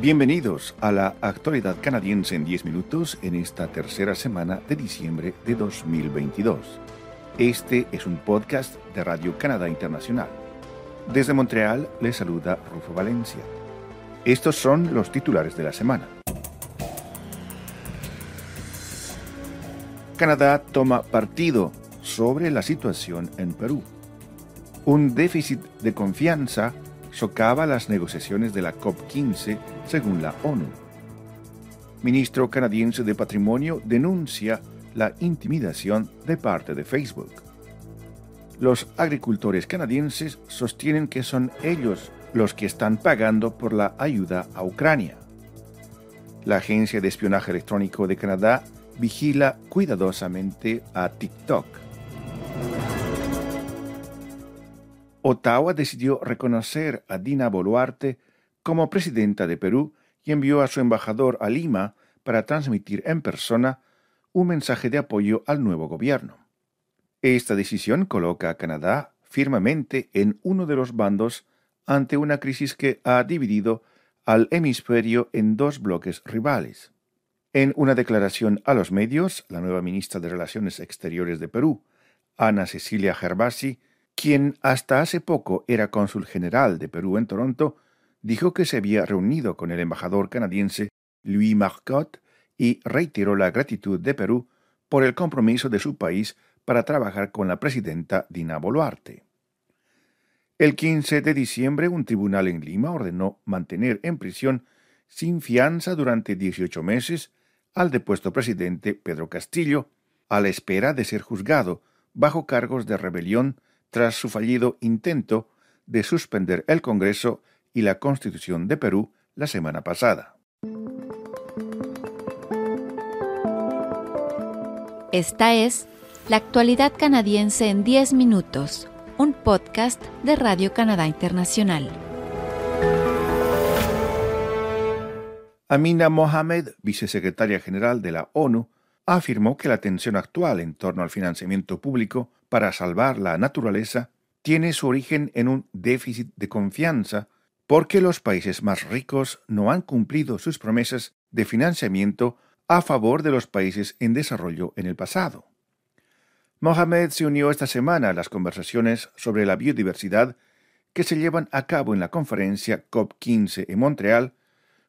Bienvenidos a la actualidad canadiense en 10 minutos en esta tercera semana de diciembre de 2022. Este es un podcast de Radio Canadá Internacional. Desde Montreal les saluda Rufo Valencia. Estos son los titulares de la semana. Canadá toma partido sobre la situación en Perú. Un déficit de confianza socava las negociaciones de la COP15 según la ONU. Ministro canadiense de Patrimonio denuncia la intimidación de parte de Facebook. Los agricultores canadienses sostienen que son ellos los que están pagando por la ayuda a Ucrania. La Agencia de Espionaje Electrónico de Canadá vigila cuidadosamente a TikTok. Ottawa decidió reconocer a Dina Boluarte como presidenta de Perú y envió a su embajador a Lima para transmitir en persona un mensaje de apoyo al nuevo gobierno. Esta decisión coloca a Canadá firmemente en uno de los bandos ante una crisis que ha dividido al hemisferio en dos bloques rivales. En una declaración a los medios, la nueva ministra de Relaciones Exteriores de Perú, Ana Cecilia Gervasi, quien hasta hace poco era cónsul general de Perú en Toronto, dijo que se había reunido con el embajador canadiense Louis Marcotte y reiteró la gratitud de Perú por el compromiso de su país para trabajar con la presidenta Dina Boluarte. El 15 de diciembre, un tribunal en Lima ordenó mantener en prisión sin fianza durante 18 meses al depuesto presidente Pedro Castillo, a la espera de ser juzgado bajo cargos de rebelión tras su fallido intento de suspender el Congreso y la Constitución de Perú la semana pasada. Esta es La actualidad canadiense en 10 minutos, un podcast de Radio Canadá Internacional. Amina Mohamed, vicesecretaria general de la ONU, afirmó que la tensión actual en torno al financiamiento público para salvar la naturaleza tiene su origen en un déficit de confianza porque los países más ricos no han cumplido sus promesas de financiamiento a favor de los países en desarrollo en el pasado. Mohamed se unió esta semana a las conversaciones sobre la biodiversidad que se llevan a cabo en la conferencia COP15 en Montreal,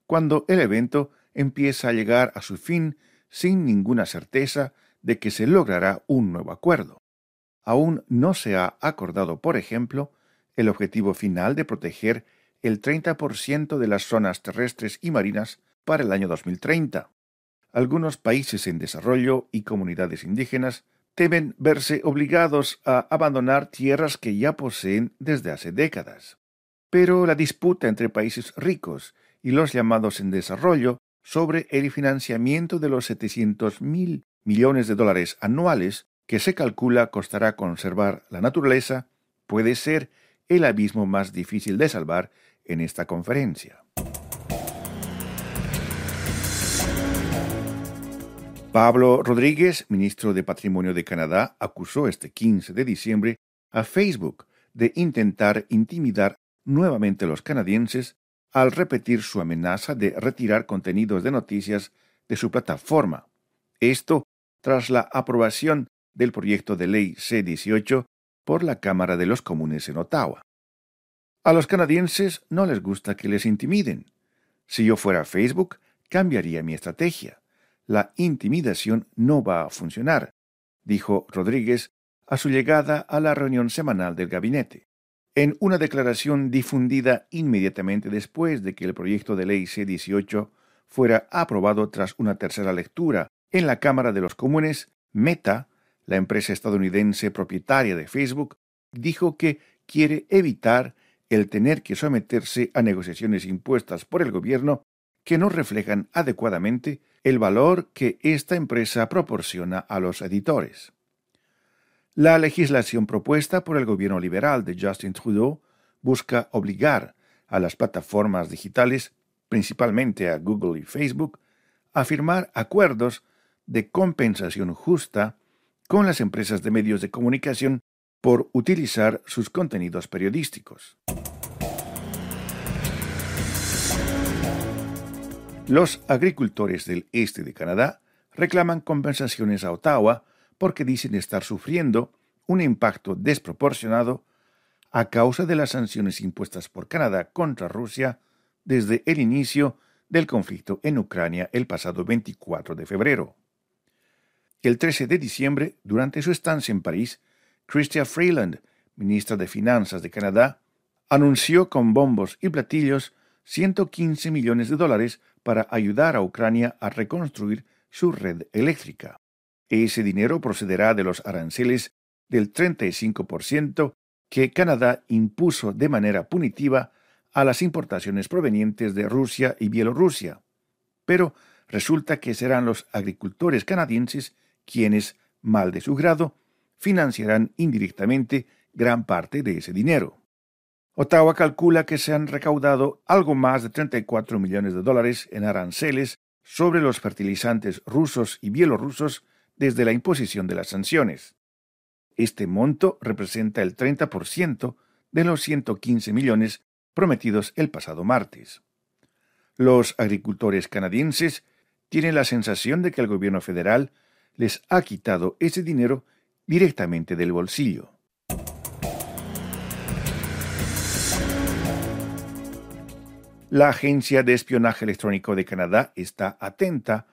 cuando el evento empieza a llegar a su fin sin ninguna certeza de que se logrará un nuevo acuerdo. Aún no se ha acordado, por ejemplo, el objetivo final de proteger el 30% de las zonas terrestres y marinas para el año 2030. Algunos países en desarrollo y comunidades indígenas temen verse obligados a abandonar tierras que ya poseen desde hace décadas. Pero la disputa entre países ricos y los llamados en desarrollo sobre el financiamiento de los 700 mil millones de dólares anuales que se calcula costará conservar la naturaleza puede ser el abismo más difícil de salvar en esta conferencia. Pablo Rodríguez, ministro de Patrimonio de Canadá, acusó este 15 de diciembre a Facebook de intentar intimidar nuevamente a los canadienses al repetir su amenaza de retirar contenidos de noticias de su plataforma. Esto tras la aprobación del proyecto de ley C-18 por la Cámara de los Comunes en Ottawa. A los canadienses no les gusta que les intimiden. Si yo fuera Facebook, cambiaría mi estrategia. La intimidación no va a funcionar, dijo Rodríguez a su llegada a la reunión semanal del gabinete. En una declaración difundida inmediatamente después de que el proyecto de ley C-18 fuera aprobado tras una tercera lectura en la Cámara de los Comunes, Meta, la empresa estadounidense propietaria de Facebook, dijo que quiere evitar el tener que someterse a negociaciones impuestas por el gobierno que no reflejan adecuadamente el valor que esta empresa proporciona a los editores. La legislación propuesta por el gobierno liberal de Justin Trudeau busca obligar a las plataformas digitales, principalmente a Google y Facebook, a firmar acuerdos de compensación justa con las empresas de medios de comunicación por utilizar sus contenidos periodísticos. Los agricultores del este de Canadá reclaman compensaciones a Ottawa porque dicen estar sufriendo un impacto desproporcionado a causa de las sanciones impuestas por Canadá contra Rusia desde el inicio del conflicto en Ucrania el pasado 24 de febrero. El 13 de diciembre, durante su estancia en París, Chrystia Freeland, ministra de Finanzas de Canadá, anunció con bombos y platillos 115 millones de dólares para ayudar a Ucrania a reconstruir su red eléctrica. Ese dinero procederá de los aranceles del 35% que Canadá impuso de manera punitiva a las importaciones provenientes de Rusia y Bielorrusia. Pero resulta que serán los agricultores canadienses quienes, mal de su grado, financiarán indirectamente gran parte de ese dinero. Ottawa calcula que se han recaudado algo más de 34 millones de dólares en aranceles sobre los fertilizantes rusos y bielorrusos desde la imposición de las sanciones. Este monto representa el 30% de los 115 millones prometidos el pasado martes. Los agricultores canadienses tienen la sensación de que el gobierno federal les ha quitado ese dinero directamente del bolsillo. La Agencia de Espionaje Electrónico de Canadá está atenta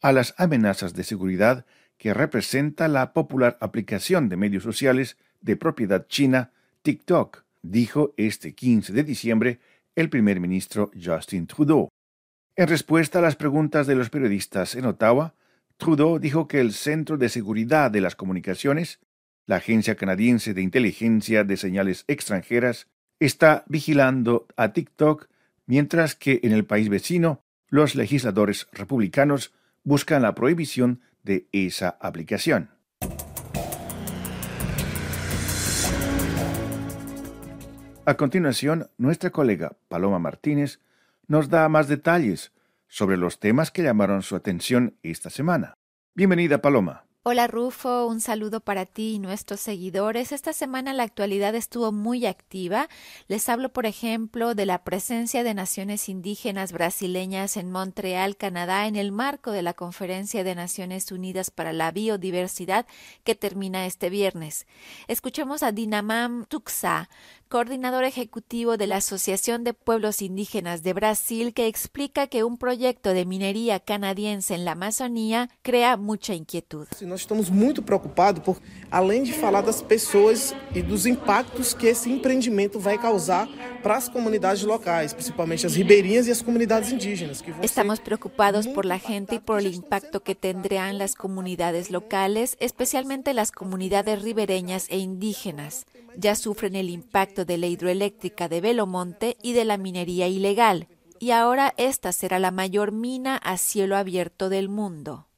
a las amenazas de seguridad que representa la popular aplicación de medios sociales de propiedad china TikTok, dijo este 15 de diciembre el primer ministro Justin Trudeau. En respuesta a las preguntas de los periodistas en Ottawa, Trudeau dijo que el Centro de Seguridad de las Comunicaciones, la Agencia Canadiense de Inteligencia de Señales Extranjeras, está vigilando a TikTok mientras que en el país vecino los legisladores republicanos buscan la prohibición de esa aplicación. A continuación, nuestra colega Paloma Martínez nos da más detalles sobre los temas que llamaron su atención esta semana. Bienvenida, Paloma. Hola Rufo, un saludo para ti y nuestros seguidores. Esta semana la actualidad estuvo muy activa. Les hablo, por ejemplo, de la presencia de naciones indígenas brasileñas en Montreal, Canadá, en el marco de la Conferencia de Naciones Unidas para la Biodiversidad que termina este viernes. Escuchemos a Dinamam Tuxa, coordinador ejecutivo de la Asociación de Pueblos Indígenas de Brasil, que explica que un proyecto de minería canadiense en la Amazonía crea mucha inquietud. Nós estamos muito preocupados por, além de falar das pessoas e dos impactos que esse empreendimento vai causar para as comunidades locais, principalmente as ribeirinhas e as comunidades indígenas. Estamos preocupados por la gente y por el impacto que tendrá en las comunidades locales, especialmente las comunidades ribereñas e indígenas. Ya sufren el impacto de la hidroeléctrica de Belomonte y de la minería ilegal, y ahora esta será la mayor mina a cielo abierto del mundo.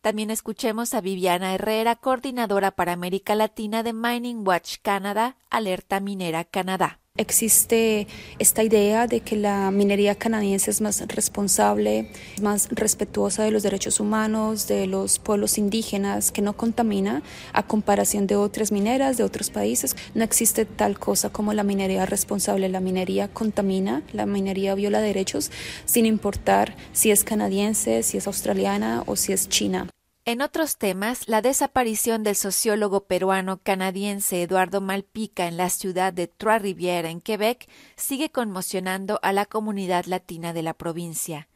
También escuchemos a Viviana Herrera, coordinadora para América Latina de Mining Watch Canada, Alerta Minera Canadá. Existe esta idea de que la minería canadiense es más responsable, más respetuosa de los derechos humanos, de los pueblos indígenas, que no contamina a comparación de otras mineras de otros países. No existe tal cosa como la minería responsable. La minería contamina, la minería viola derechos, sin importar si es canadiense, si es australiana o si es china. En otros temas, la desaparición del sociólogo peruano-canadiense Eduardo Malpica en la ciudad de Trois-Rivières, en Quebec, sigue conmocionando a la comunidad latina de la provincia.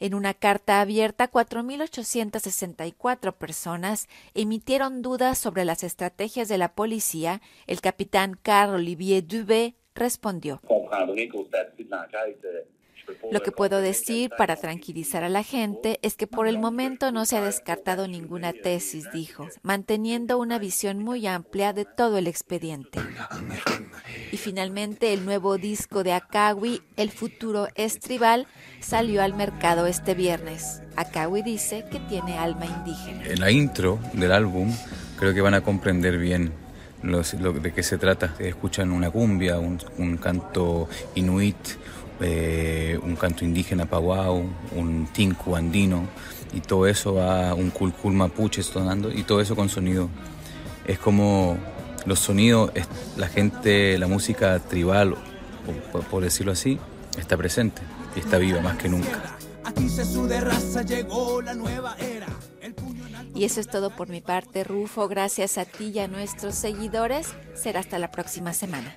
En una carta abierta, 4.864 personas emitieron dudas sobre las estrategias de la policía. El capitán Carl Olivier Dubé respondió. Lo que puedo decir para tranquilizar a la gente es que por el momento no se ha descartado ninguna tesis, dijo, manteniendo una visión muy amplia de todo el expediente. Y finalmente el nuevo disco de Akawi, El futuro es tribal, salió al mercado este viernes. Akawi dice que tiene alma indígena. En la intro del álbum creo que van a comprender bien lo, de qué se trata. Escuchan una cumbia, un, un canto inuit, eh, un canto indígena paguao, un tinku andino, y todo eso va un culcul mapuche sonando, y todo eso con sonido. Es como los sonidos, la gente, la música tribal, por, por decirlo así, está presente y está viva más que nunca. Matices su de raza, llegó la nueva era. Y eso es todo por mi parte, Rufo. Gracias a ti y a nuestros seguidores. Será hasta la próxima semana.